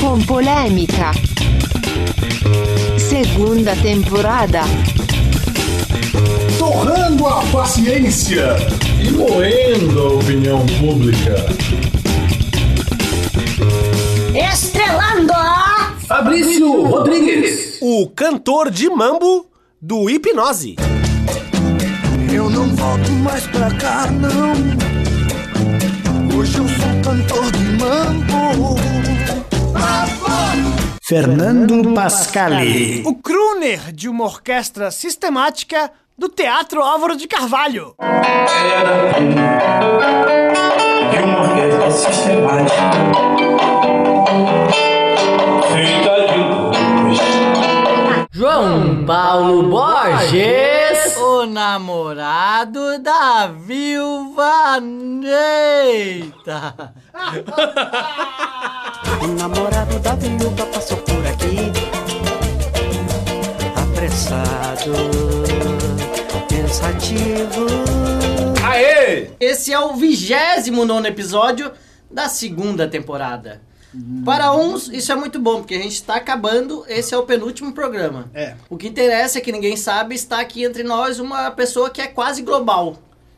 com polêmica. Segunda temporada. Torrando a paciência. E moendo a opinião pública. Estrelando a... Fabrício Rodrigues. O cantor de mambo do Hipnose. Eu não volto mais pra cá, não. Hoje eu sou cantor de mambo. Fernando Pascali. O crooner de uma orquestra sistemática do Teatro Álvaro de Carvalho. de uma orquestra sistemática feita de luz. João Paulo Borges. O namorado da viúva Neita. O namorado da viúva passou por aqui. Apressado, pensativo. Aê! Esse é o vigésimo nono episódio da segunda temporada. Para uns, isso é muito bom, porque a gente está acabando, esse é o penúltimo programa. É. O que interessa é que ninguém sabe, está aqui entre nós uma pessoa que é quase global.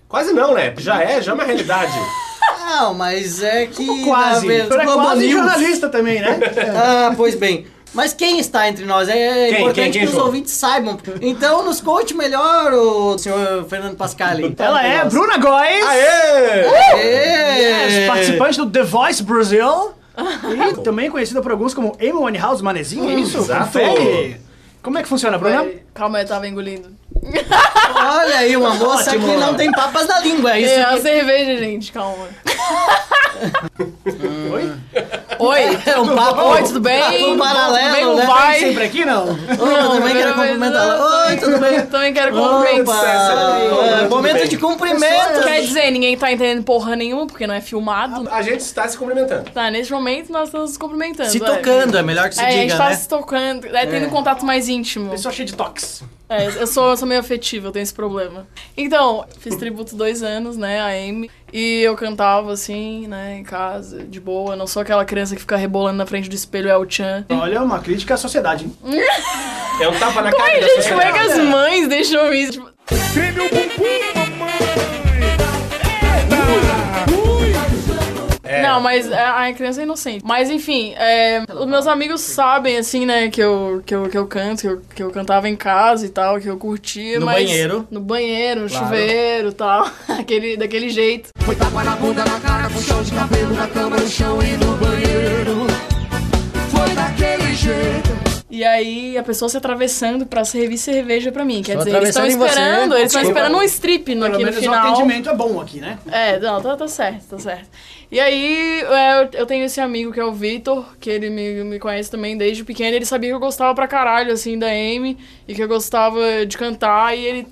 Quase não, né? Já é, já é uma realidade. Não, mas é que... Quase. na verdade, Tu é quase News- jornalista também, né? Ah, pois bem. Mas quem está entre nós? É Quem, importante quem, quem, que os ouvintes saibam. Então nos conte melhor o senhor Fernando Pascali. Ela é Bruna Góes. Aê! Aê! Yes, participante do The Voice Brasil. E também conhecida por alguns como Amy Winehouse Manezinho, é isso? Exato. Confere. Como é que funciona, Bruna? Peraí, Calma, eu tava engolindo. Olha aí, uma moça Ótimo. que não tem papas na língua. É isso É a que... cerveja, gente, calma. Oi? Oi, É um papo. Oi, tudo bem? Papo paralelo, Vem o né? vai. Sempre aqui, não? Eu também quero cumprimentá-la. Oi, tudo bem? Também quero cumprimentar. É, Momento de cumprimento. Quer dizer, ninguém tá entendendo porra nenhuma, porque não é filmado. A gente está se cumprimentando. Tá, nesse momento nós estamos nos cumprimentando. Se é. tocando, é melhor que se É, a gente diga, tá né? se tocando, é, tendo É. um contato mais íntimo. Pessoa cheia de toques. É, eu sou, eu sou meio afetiva, eu tenho esse problema. Então, fiz tributo dois anos, né, a Amy. E eu cantava assim, né, em casa, de boa. Eu não sou aquela criança que fica rebolando na frente do espelho El Chan. Olha, uma crítica à sociedade. hein? É um tapa na cara Ai, da gente, como é que sociedade. as mães deixam isso? Tipo, Não, mas a, a criança é inocente. Mas enfim, é, os meus amigos sabem, assim, né, que eu, que eu, que eu canto, que eu, que eu cantava em casa e tal, que eu curtia. No mas banheiro. No banheiro, no Claro. chuveiro e tal. Aquele, daquele jeito. Foi tapa na bunda, na cara, com chão de cabelo, na cama, no chão e no banheiro. Foi daquele jeito. E aí a pessoa se atravessando pra servir cerveja pra mim. Quer Estou dizer, eles estão em você. esperando, eles estão esperando um strip no, aqui no menos o final. atendimento é bom aqui, né? É, não, tá, tá certo, tá certo. E aí, é, eu, eu tenho esse amigo que é o Vitor, que ele me, me conhece também desde pequeno. Ele sabia que eu gostava pra caralho, assim, da Amy, e que eu gostava de cantar, e ele.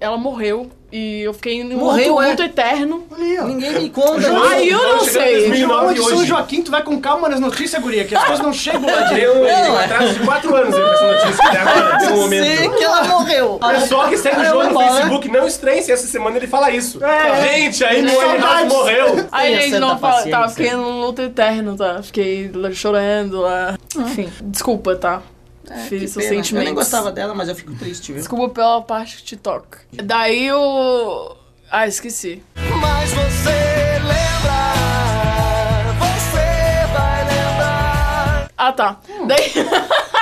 Ela morreu. E eu fiquei num Morreu, luto, é? luto eterno. Ali, ó. Ninguém me conta. Ai, eu não sei. João de São. Joaquim, tu vai com calma nas notícias, guria, que as coisas não chegam lá direito. Um é. atraso de 4 anos aí pra essa notícia até agora, Eu sei momento. que ela morreu. O pessoal que segue o Eu João no. Facebook, não estranhe se essa semana ele fala isso. É. Gente, aí meu morreu. Aí, gente, não fala. Tá, paciência. fiquei num luto eterno, tá? Fiquei chorando lá. Enfim, desculpa, tá? Seus. Pena. Eu nem gostava dela, mas eu fico triste, viu? Desculpa pela parte que te toca. Daí o. Ah, esqueci. Mas você lembra, você vai lembrar. Ah, tá. Daí.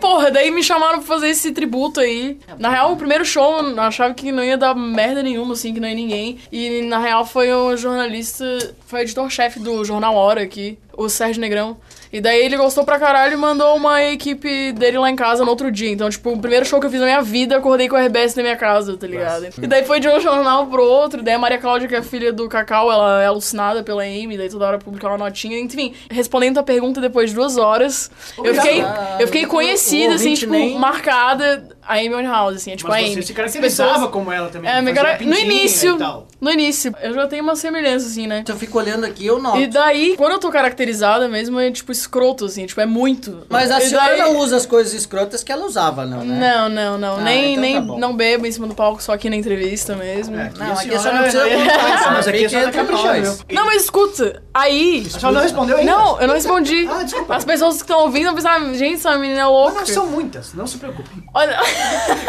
Porra, daí me chamaram pra fazer esse tributo aí. Na real, o primeiro show eu achava que não ia dar merda nenhuma, assim, que não ia ninguém. E na real foi o jornalista, foi o editor-chefe do jornal Hora aqui, o Sérgio Negrão. E daí ele gostou pra caralho e mandou uma equipe dele lá em casa no outro dia. Então, tipo, o primeiro show que eu fiz na minha vida, acordei com a RBS na minha casa, tá ligado? E daí foi de um jornal pro outro. Daí a Maria Cláudia, que é filha do Cacau, ela é alucinada pela Amy, daí toda hora publicava uma notinha. Enfim, respondendo a pergunta depois de duas horas, eu fiquei, eu fiquei conhecida, assim, tipo, nem- marcada. A Amy Winehouse, assim. É tipo Mas a você Amy. se As caracterizava pessoas- como ela também. É, me cara... no início. No início. Eu já tenho uma semelhança, assim, né? Se eu fico olhando aqui, eu noto. E daí, quando eu tô caracterizada mesmo, é tipo escroto, assim, tipo, é muito. Mas a E senhora daí- não usa as coisas escrotas que ela usava, não, né? Não, não, não. Ah, nem então nem tá não bebo em cima do palco, só aqui na entrevista mesmo. É, Não, a aqui a senhora- não precisa é, mas aqui a senhora tá caprichando? Não, mas escuta, aí. A senhora não respondeu ainda? Não, eu não respondi. Ah, desculpa. As pessoas que estão ouvindo vão pensar, gente, essa menina é Mas louca. não são muitas, não se preocupe. Olha,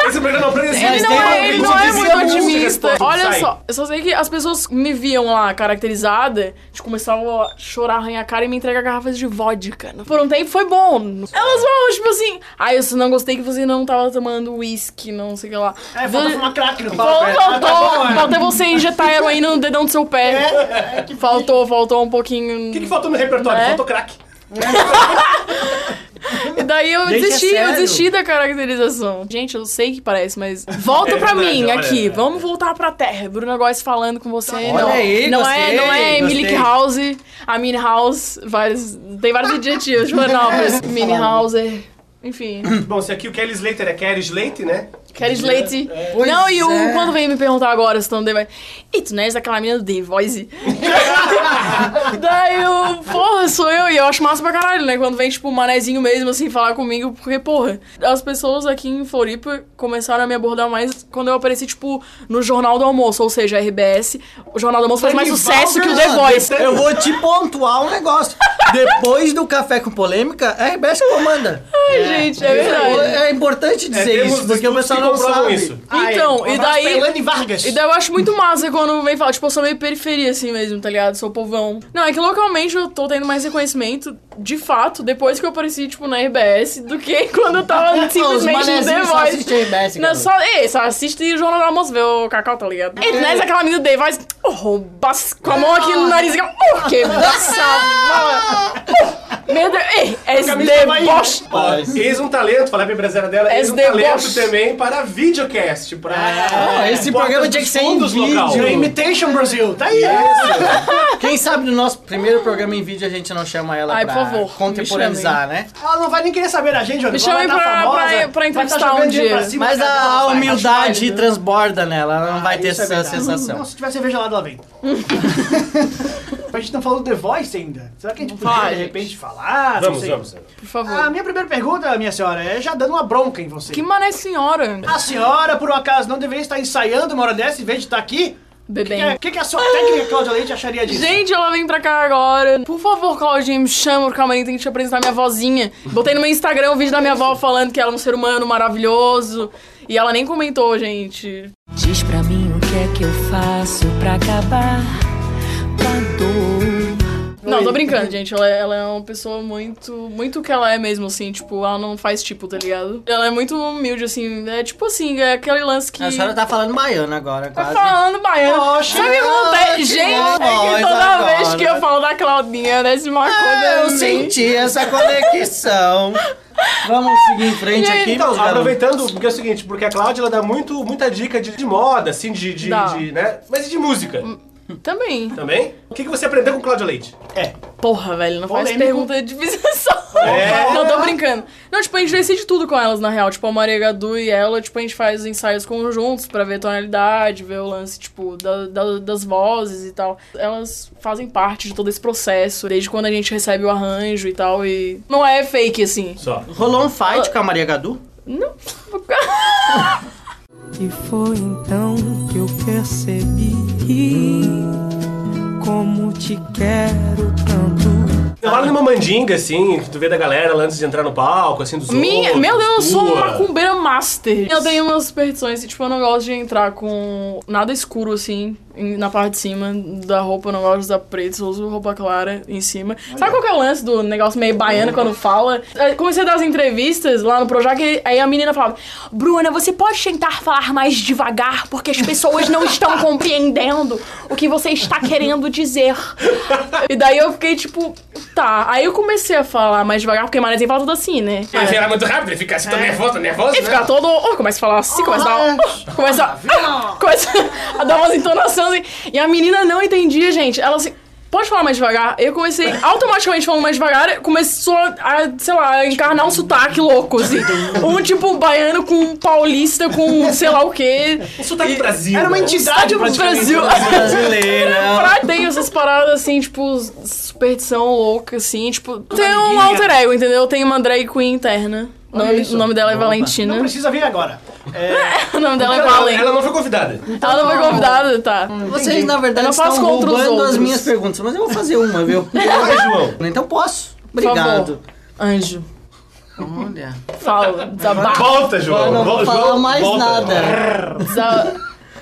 Esse programa apresenta. ele não é, ele não é muito otimista. Olha Sai. só, eu só sei que as pessoas me viam lá caracterizada, de começavam a chorar, arranhar a cara e me entregar garrafas de vodka. Por um tempo foi bom. Elas falavam, tipo assim, ai, eu não gostei que você não tava tomando uísque, não sei o que lá. É, falta fumar crack no Fal- palco. é. Faltou, Ah, tá bom, é. faltou você injetar heroína no dedão do seu pé. faltou, faltou um pouquinho. O que, que faltou no repertório? É? Faltou crack. E daí eu Gente, é desisti, eu sério? desisti da caracterização. Gente, eu sei que parece, mas volta É pra verdade, mim olha, aqui. é. Vamos voltar pra terra. Bruno Góes falando com você. Olha não, aí, não gostei, é, não é. Milk House, a Mini House, vários, tem vários adjetivos, Joanópolis, Mini House, enfim. Bom, se aqui o Kelly Slater é Kelly Slate, né? Kelly Slate. Pois Não, e o é. quando vem me perguntar agora se estão The Voice. E tu não és aquela menina do The Voice? Daí eu, porra, sou eu. E eu acho massa pra caralho, né? Quando vem, tipo, um manezinho mesmo, assim, falar comigo. Porque, porra, as pessoas aqui em Floripa começaram a me abordar mais quando eu apareci, tipo, no Jornal do Almoço. Ou seja, a RBS. O Jornal do Almoço faz mais sucesso que o The Voice. Eu vou te pontuar um negócio. Depois do Café com Polêmica, a RBS comanda. Ai, gente, é verdade. É importante dizer isso, porque o pessoal não comprovam sabe. isso. Então, um e daí- Elane Vargas. E daí eu acho muito massa quando vem falar, tipo, eu sou meio periferia assim mesmo, tá ligado? Sou povão. Não, é que localmente eu tô tendo mais reconhecimento, de fato, depois que eu apareci, tipo, na RBS, do que quando eu tava Os simplesmente no The só Voice. RBS, Não, só, ei, só assiste o Jornal do Almoço, vê o Cacau, tá ligado? E né, aquela menina do The Voice, oh, com a mão aqui no nariz, oh, que baçava. Meu Deus, ei, é esse tava aí. deboche. Eis um talento, falei pra empresária dela, eis um talento também para videocast. Pra, Ah, esse portas programa tinha que ser em vídeo. Imitation Brasil, tá aí. Quem sabe no nosso primeiro programa em vídeo a gente não chama ela Ai, pra por favor, contemporaneizar, né? Ela não vai nem querer saber da gente, Rodrigo. Me Ela vai tá pra- famosa, pra- pra tá entrevistar um dia. pra cima, Mas a, a humildade válido. transborda nela, ela não vai ter é essa sensação. Não, se tiver cerveja gelada, ela vem. a gente não falou do The Voice ainda. Será que a gente podia, de repente, falar? Não Vamos, sei. vamos. Por favor. A minha primeira pergunta, minha senhora, é já dando uma bronca em você. Que mané senhora. A senhora, por um acaso, não deveria estar ensaiando uma hora dessa em vez de estar aqui? O Bebem. que, que a sua técnica, Cláudia Leite, acharia disso? Gente, ela vem pra cá agora. Por favor, Claudinha, me chama pro camarim, tem que te apresentar minha vozinha. Botei no meu Instagram um vídeo da minha avó falando que ela é um ser humano maravilhoso. E ela nem comentou, gente. Diz pra mim o que é que eu faço pra acabar. Não, tô brincando, gente. Ela, é- ela é uma pessoa muito. Muito o que ela é mesmo, assim. Tipo, ela não faz tipo, tá ligado? Ela é muito humilde, assim. É tipo assim, é aquele lance que. A senhora tá falando baiano agora, Tá quase. falando baiano. Poxa, Sabe o que acontece? Gente, é que toda agora. vez que eu falo da Claudinha, desce uma coisa. Ah, eu em mim. senti essa conexão. Vamos seguir em frente aqui, Então, meus aproveitando, porque é o seguinte, porque a Cláudia ela dá muito, muita dica de, de moda, assim, de, de, de, né? Mas e de música? Também. Também? O que, que você aprendeu com Cláudia Leite? É. Porra, velho, não faz Polêmico. pergunta difícil só. É. Não, tô brincando. Não, tipo, a gente decide tudo com elas, na real. Tipo, a Maria Gadu e ela, tipo, a gente faz ensaios conjuntos pra ver tonalidade, ver o lance, tipo, da- da- das vozes e tal. Elas fazem parte de todo esse processo, desde quando a gente recebe o arranjo e tal, e... Não é fake, assim. Só. Rolou um fight com a Maria Gadu? Não... E foi então que eu percebi como te quero tanto. Rola numa mandinga, assim, que tu vê da galera lá antes de entrar no palco, assim, dos Minha, outros, meu Deus, eu sou uma macumbeira master. Eu tenho umas superstições, e, tipo, eu não gosto de entrar com nada escuro, assim, na parte de cima da roupa. Eu não gosto de usar preto, só uso roupa clara em cima. Sabe qual que é o lance do negócio meio baiano quando fala? Eu comecei a dar as entrevistas lá no Projac, e aí a menina falava, Bruna, você pode tentar falar mais devagar, porque as pessoas não estão compreendendo o que você está querendo dizer. E daí eu fiquei, tipo, tá. Aí eu comecei a falar mais devagar, porque Manezinho fala tudo assim, né? Ele fica muito rápido, ele fica assim, tão nervoso, nervoso, E né? ficar todo. Oh, começa a falar assim, começa a dar. oh, começa, a- começa a dar umas entonações assim. E a menina não entendia, gente. Ela assim. Pode falar mais devagar? Eu comecei automaticamente falando mais devagar, começou a, sei lá, a encarnar um sotaque louco, assim. Um tipo baiano com um paulista com sei lá o quê. Um sotaque Brasil. Era uma né? entidade do Brasil. Brasileira. Pra- Tem essas paradas assim, tipo, superstição louca, assim, tipo. Tem um alter ego, entendeu? Tem uma drag queen interna. O nome, o nome dela é Opa. Valentina. Não precisa vir agora. É, O nome dela é Ela, Valen. ela não foi convidada. Ela não foi convidada, tá. Vocês, na verdade, não estão roubando as minhas perguntas, mas eu vou fazer uma, viu? Vai, João. Então posso. Por favor. Obrigado. Anjo. Olha. Fala, desabafa. Volta, João. Eu não vou falar João, mais volta. nada. desa-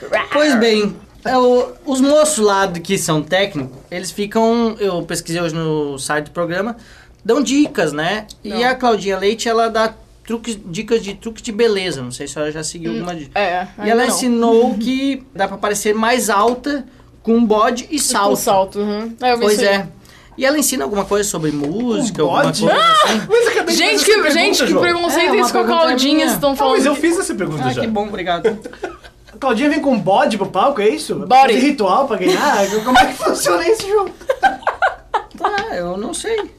Pois bem, é o- os moços lá que são técnicos, eles ficam, eu pesquisei hoje no site do programa, dão dicas, né? E a Claudinha Leite, ela dá truques, dicas de truques de beleza, não sei se ela já seguiu alguma dica. É, E ela não. ensinou que dá pra parecer mais alta com bode e Salto. salto. salto. Uhum. É, eu vi Pois aí. é. E ela ensina alguma coisa sobre música, alguma bode? coisa assim. De Gente, que, pergunta, gente, que preconceito É, é isso com a pergunta Claudinha? estão Ah, falando. mas eu fiz essa pergunta Ah, já. que bom, obrigado. a Claudinha vem com um bode pro palco, é isso? Body. Fazer ritual pra ganhar? Como é que funciona isso, João? Tá, eu não sei.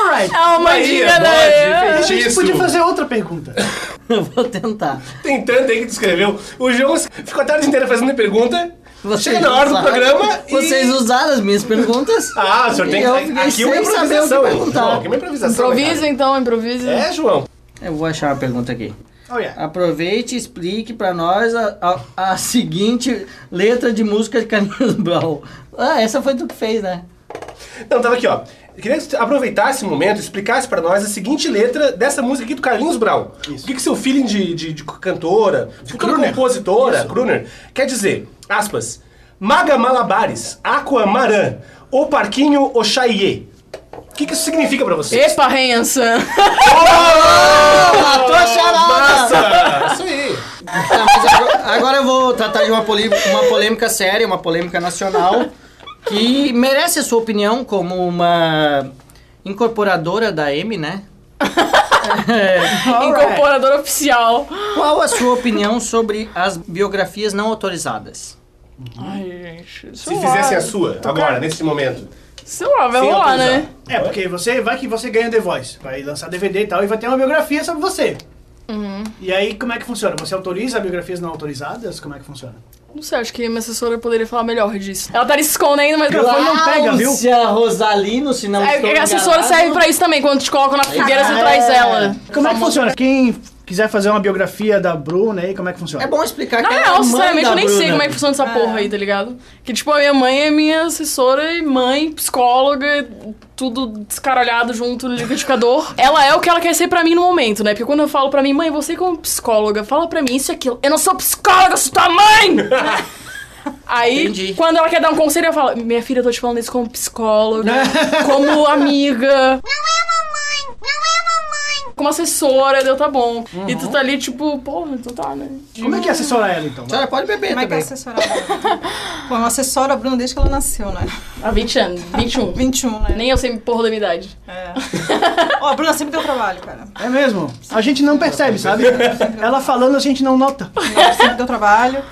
Alright. É uma Aí, dica bode, daí. A gente podia fazer outra pergunta. Eu vou tentar. Tem tanto aí que tu escreveu. O João ficou a tarde inteira fazendo pergunta. Vocês Chega na hora do usaram- programa e... Vocês usaram as minhas perguntas. Ah, o senhor tem que... Fiquei Aqui é uma sem saber o que improvisação, hein, perguntar. João. Aqui é uma improvisação, né, Improvisa então, improvisa. cara? É, João. Eu vou achar uma pergunta aqui. Oh, yeah. Aproveite e explique pra nós a, a- a seguinte letra de música de Carlinhos Brown. Ah, essa foi tu que fez, né? Não, tava aqui, ó. Eu queria que você aproveitasse esse momento e explicasse pra nós a seguinte letra dessa música aqui do Carlinhos Brown. O que, que seu feeling de, de, de cantora, de futura compositora, crooner, quer dizer? Aspas. Maga Malabares, Aqua Maran, O Parquinho Oxaiê. O que, que isso significa pra você? Epa, Hanson. Matou a charada! Isso aí. Tá, mas agora, agora eu vou tratar de uma, poli- uma polêmica séria, uma polêmica nacional, que merece a sua opinião como uma incorporadora da M, né? Incorporadora oficial. Qual a sua opinião sobre as biografias não autorizadas? Ai, gente. Se fizessem a sua, agora, nesse momento. Sei lá, vai Sem rolar, autorizar. né? É, porque você vai que você ganha The Voice. Vai lançar DVD e tal, e vai ter uma biografia sobre você. Uhum. E aí, como é que funciona? Você autoriza biografias não autorizadas? Como é que funciona? Não sei, acho que minha assessora poderia falar melhor disso. Ela tá escondendo, mas... microfone não pega, viu? Cláudia Rosalino, se não É, estou a assessora enganado. serve pra isso também. Quando te colocam na fogueira, você traz ela. Como é que funciona? Quem quiser fazer uma biografia da Bruna aí, como é que funciona? É bom explicar Na que é real, a mãe sinceramente, da eu nem sei Bruna. como é que funciona essa porra aí, tá ligado? Que, tipo, a minha mãe é minha assessora e mãe, psicóloga, tudo descaralhado junto no liquidificador. ela é o que ela quer ser pra mim no momento, né? Porque quando eu falo pra mim, mãe, você como psicóloga, fala pra mim isso e aquilo. Eu não sou psicóloga, eu sou tua mãe! Aí, Entendi. quando ela quer dar um conselho, eu falo, minha filha, eu tô te falando isso como psicóloga, como amiga. Como assessora, deu tá bom. E tu tá ali, tipo, porra, então tá, né? Como é que assessora ela, então? A senhora pode beber Como é que é também. assessorar a Bruna? Pô, uma assessora a Bruna desde que ela nasceu, né? Há 20 anos, 21. 21, né? Nem eu sei porra da minha idade. É. Ó, a Bruna sempre deu trabalho, cara. É mesmo? A gente não percebe, sabe? Ela falando, a gente não nota. Ela sempre deu trabalho.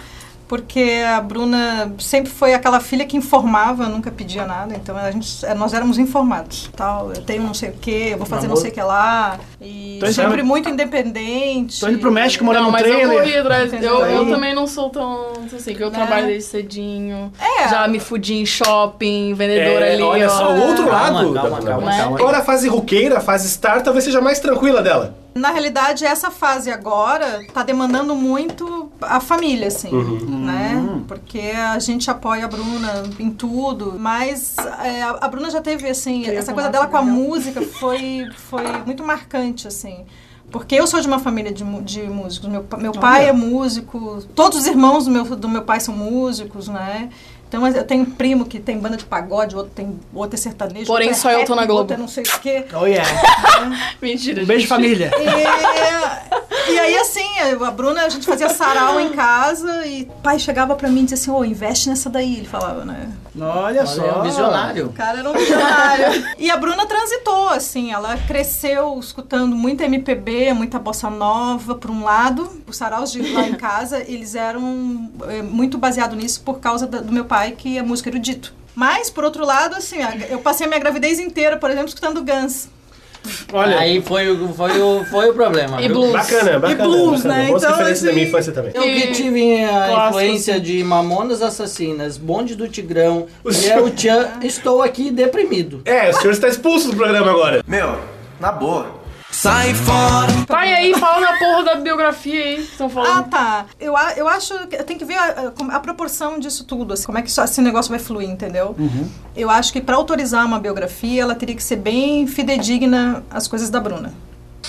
Porque a Bruna sempre foi aquela filha que informava, nunca pedia nada. Então a gente, é, nós éramos informados. Tal, eu tenho não sei o que, eu vou fazer não sei o que lá. E Tô indo sempre pra- muito independente. Tô indo pro México morar não, no mas eu trailer. corri atrás. Eu, eu também não sou tão assim, que eu Né? trabalho desde cedinho. É. Já me fudi em shopping, vendedora É, ali, olha ó. só, o outro Calma, lado. calma, da- calma, Né? calma. Agora a fase roqueira, a fase star, talvez seja mais tranquila dela. Na realidade, essa fase agora tá demandando muito a família, assim, né? Porque a gente apoia a Bruna em tudo, mas é, a Bruna já teve, assim, essa coisa dela com a música foi, foi muito marcante, assim. Porque eu sou de uma família de, de músicos. Meu, meu pai é músico, todos os irmãos do meu, do meu pai são músicos, né? Então eu tenho um primo que tem banda de pagode, outro tem outro é sertanejo, Porém, outro é só eu rap, tô na Globo. outro é não sei o quê. Oh, yeah. Mentira. Um beijo, gente. família. E, e aí, assim, a Bruna, a gente fazia sarau em casa e o pai chegava pra mim e dizia assim, ô, investe nessa daí, ele falava, né? Olha só. É um visionário. O cara era um visionário. e a Bruna transitou, assim, ela cresceu escutando muita MPB, muita bossa nova, por um lado. Os saraus de lá em casa, eles eram é, muito baseados nisso por causa da- do meu pai, que é músico erudito. Mas, por outro lado, assim, eu passei a minha gravidez inteira, por exemplo, escutando Guns. Olha. Aí foi, o- foi, o, foi o problema. E blues. Bacana, bacana. E blues, bacana. né? Boas Então, referências da assim, minha infância também. Eu que tive a Clássicos. influência de Mamonas Assassinas, Bonde do Tigrão e é o Tchan, estou aqui deprimido. É, o senhor está expulso do programa agora. Meu, na boa. Sai fora. Tá, aí, fala da porra da biografia aí, estão Ah, falando. tá. Eu, eu acho que tem que ver a, a- a proporção disso tudo, assim, como é que esse negócio vai fluir, entendeu? Eu acho que para autorizar uma biografia, ela teria que ser bem fidedigna às coisas da Bruna.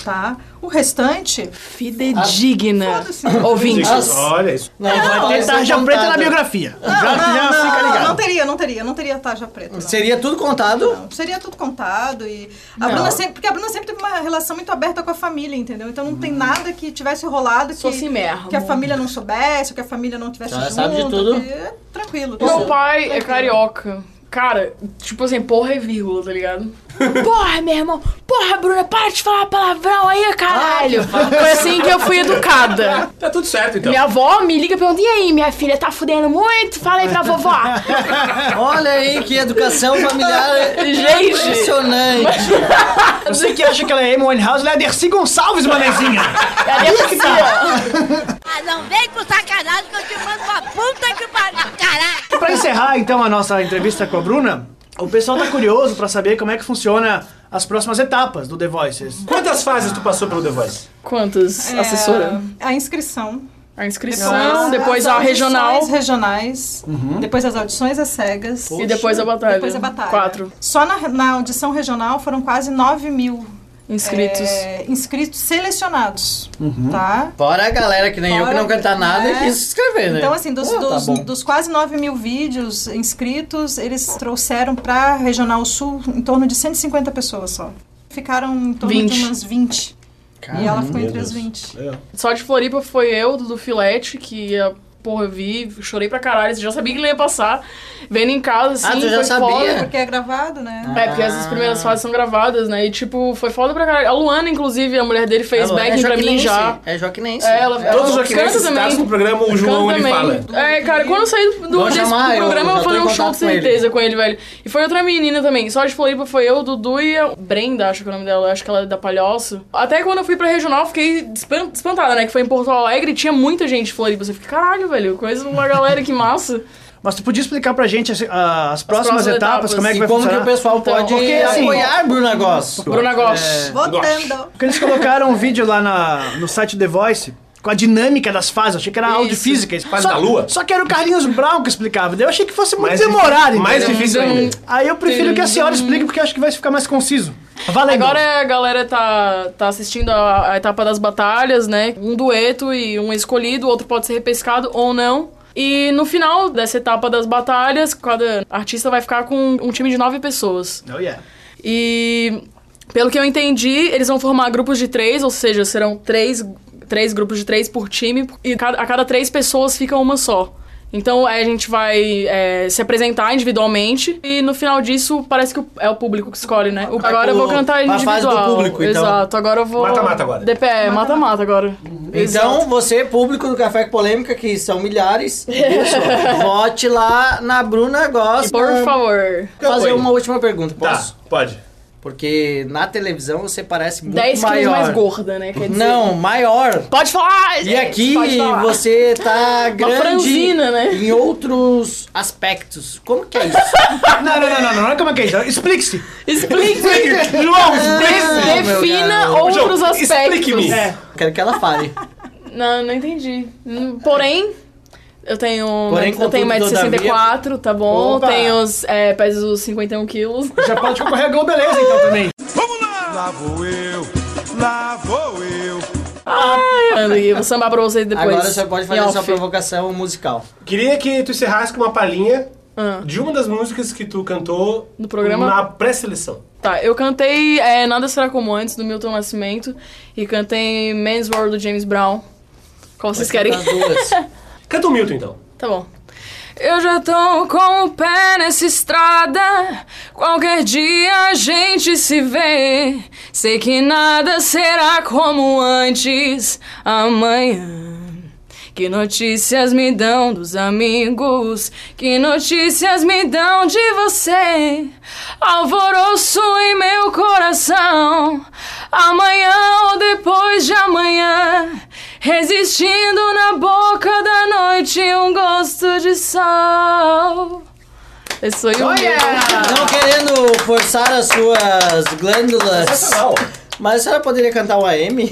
Tá? O restante. Fidedigna. Foda-se. Ouvintes. Olha isso. Não, vai ter tarja preta na biografia. Não, já não, já não, fica não, ligado. não teria, não teria, não teria tarja preta. Não. Seria tudo contado? Não, seria tudo contado e a Não. Bruna sempre, porque a Bruna sempre teve uma relação muito aberta com a família, entendeu? Então não tem nada que tivesse rolado que, Fosse merda. que a família não soubesse, ou que a família não tivesse Ela junto. sabe de tudo. que- é tranquilo. Meu pai é tranquilo. carioca. Cara, tipo assim, porra é vírgula, tá ligado? Porra, meu irmão! Porra, Bruna, para de falar palavrão aí, caralho! Foi assim que eu fui educada. Tá tudo certo, então. Minha avó me liga e pergunta: e aí, minha filha, tá fudendo muito? Fala aí pra vovó. Olha aí que educação familiar Gente. impressionante. Você que acha que ela é Amy Winehouse, ela é Dercy Gonçalves, manezinha. Cadê a Priscila? Ah, não vem com sacanagem que eu te mando uma puta que pariu. Caralho. Pra encerrar, então, a nossa entrevista com a Bruna, o pessoal tá curioso pra saber como é que funciona as próximas etapas do The Voices. Quantas fases tu passou pelo The Voice? Quantas, É, assessora? A inscrição. A inscrição, depois as a regional audições regionais, Uhum. depois as audições às cegas. e depois a batalha. Depois a batalha. Quatro Só na, na audição regional foram quase 9 mil inscritos. é, inscritos selecionados, Uhum. tá? Fora a galera que nem eu que Fora- não canta nada e É. quis se inscrever, né? Então, assim, dos, Ah, tá dos, bom. dos quase 9 mil vídeos inscritos, eles trouxeram pra Regional Sul em torno de 150 pessoas só. Ficaram em torno 20. de umas 20. e ela ficou entre as Deus. 20. Legal. Só de Floripa foi eu, do Filete, que ia. Porra, eu vi, chorei pra caralho. Já sabia que ele ia passar. Vendo em casa, assim, Ah, tu já foi sabia? foda. Porque é gravado, né? É, porque essas primeiras fases são gravadas, né? E, tipo, foi foda pra caralho. A Luana, inclusive, a mulher dele, fez Ela backing pra mim já. É joquinense. É, ela, Todos os citados também. no programa, o João ele fala. É, cara, quando eu saí do, desse chamar, eu programa, eu, tô falei um show de com ele. certeza com ele, velho. E foi outra menina também. Só de Floripa foi eu, Dudu e a Brenda, acho que é o nome dela. Acho que ela é da Palhoço. Até quando eu fui pra regional, eu fiquei espan- espantada, né? Que foi em Porto Alegre e tinha muita gente de Floripa. Você fica, caralho, velho, coisa uma galera que massa. Mas tu podia explicar pra gente ah, as próximas, próximas etapas, etapas. como é que E vai como que funcionar? o pessoal Então, pode porque, assim, apoiar Bruna Goss? Bruna Goss. Votando. Porque eles colocaram um vídeo lá na, no site The Voice com a dinâmica das fases. Eu achei que era aula de Isso. física. Fase só, da lua? Só que era o Carlinhos Brown que explicava. Daí eu achei que fosse muito Mais demorado. difícil- mais difícil ainda. Aí eu prefiro que a senhora explique porque eu acho que vai ficar mais conciso. Valendo. Agora a galera tá, tá assistindo a, a etapa das batalhas, né? Um dueto e um escolhido, o outro pode ser repescado ou não. E no final dessa etapa das batalhas, cada artista vai ficar com um time de nove pessoas. Oh, yeah. E pelo que eu entendi, eles vão formar grupos de três, ou seja, serão três, três grupos de três por time, e a cada três pessoas fica uma só. Então a gente vai é, se apresentar individualmente e no final disso parece que é o público que escolhe, né? O- agora eu vou cantar pra fase do individual. público, então. Exato, agora eu vou. Mata-mata agora. DPE, mata-mata agora. Então, você, público do Café com Polêmica, que são milhares, vote lá na Bruna Goss. Por favor. Fazer uma última pergunta, posso? Tá, pode. Porque na televisão você parece muito 10 quilos maior. mais gorda, né? Quer dizer. Não, maior. Pode falar! E gente, aqui pode falar. você tá grande franzina, né? em outros aspectos. Como que é isso? Não, não, não, não, não, não é como é que é isso. Explique-se. Explique! João, explique-se. meu Defina outros aspectos. explique-me. É. Quero que ela fale. Não, não entendi. Porém, eu tenho, Porém, eu tenho contudo, 1,64m, tá bom? Opa. Tenho, é, peso os 51 quilos. Já pode concorrer a Gol Beleza então também. Lá vou eu, lá vou eu. Ai, eu vou sambar pra vocês depois. Agora você pode fazer sua provocação musical. Queria que tu encerrasse com uma palhinha Ah. de uma das músicas que tu cantou No programa? na pré-seleção. Tá, eu cantei é, Nada Será Como Antes, do Milton Nascimento. E cantei Man's World, do James Brown. Qual vocês querem? As duas. Canta o Milton, então. Tá bom. Eu já tô com o pé nessa estrada. Qualquer dia a gente se vê. Sei que nada será como antes amanhã. Que notícias me dão dos amigos? Que notícias me dão de você? Alvoroço em meu coração. Amanhã ou depois de amanhã. Resistindo na boca da noite um gosto de sal. Esse foi o meu. Não querendo forçar as suas glândulas. Sensacional. Mas a senhora poderia cantar o AM?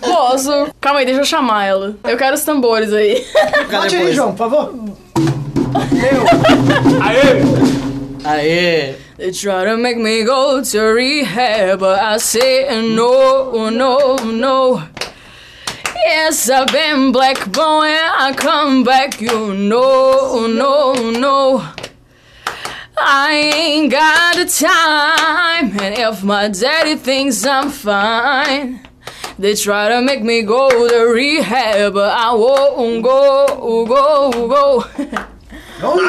Posso. Calma aí, deixa eu chamar ela. Eu quero os tambores aí. Bote aí, João, por favor. Aê! Aê! They try to make me go to rehab, but I say no, no, no. Yes, I've been black boy, I come back, you know, no, no. I ain't got the time, and if my daddy thinks I'm fine, they try to make me go to rehab, but I won't go, go, go. Oh,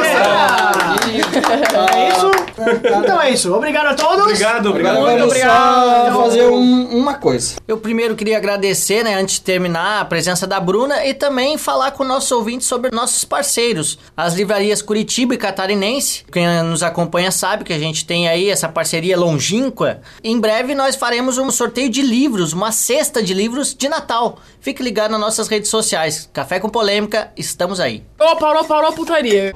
é isso? Então é isso. Obrigado a todos. Obrigado, obrigado. Agora vamos obrigado. só fazer um- uma coisa. Eu primeiro queria agradecer, né, antes de terminar, a presença da Bruna e também falar com nossos ouvintes sobre nossos parceiros, as livrarias Curitiba e Catarinense. Quem nos acompanha sabe que a gente tem aí essa parceria longínqua. Em breve nós faremos um sorteio de livros, uma cesta de livros de Natal. Fique ligado nas nossas redes sociais. Café com Polêmica, estamos aí. Ô, parou, parou a putaria.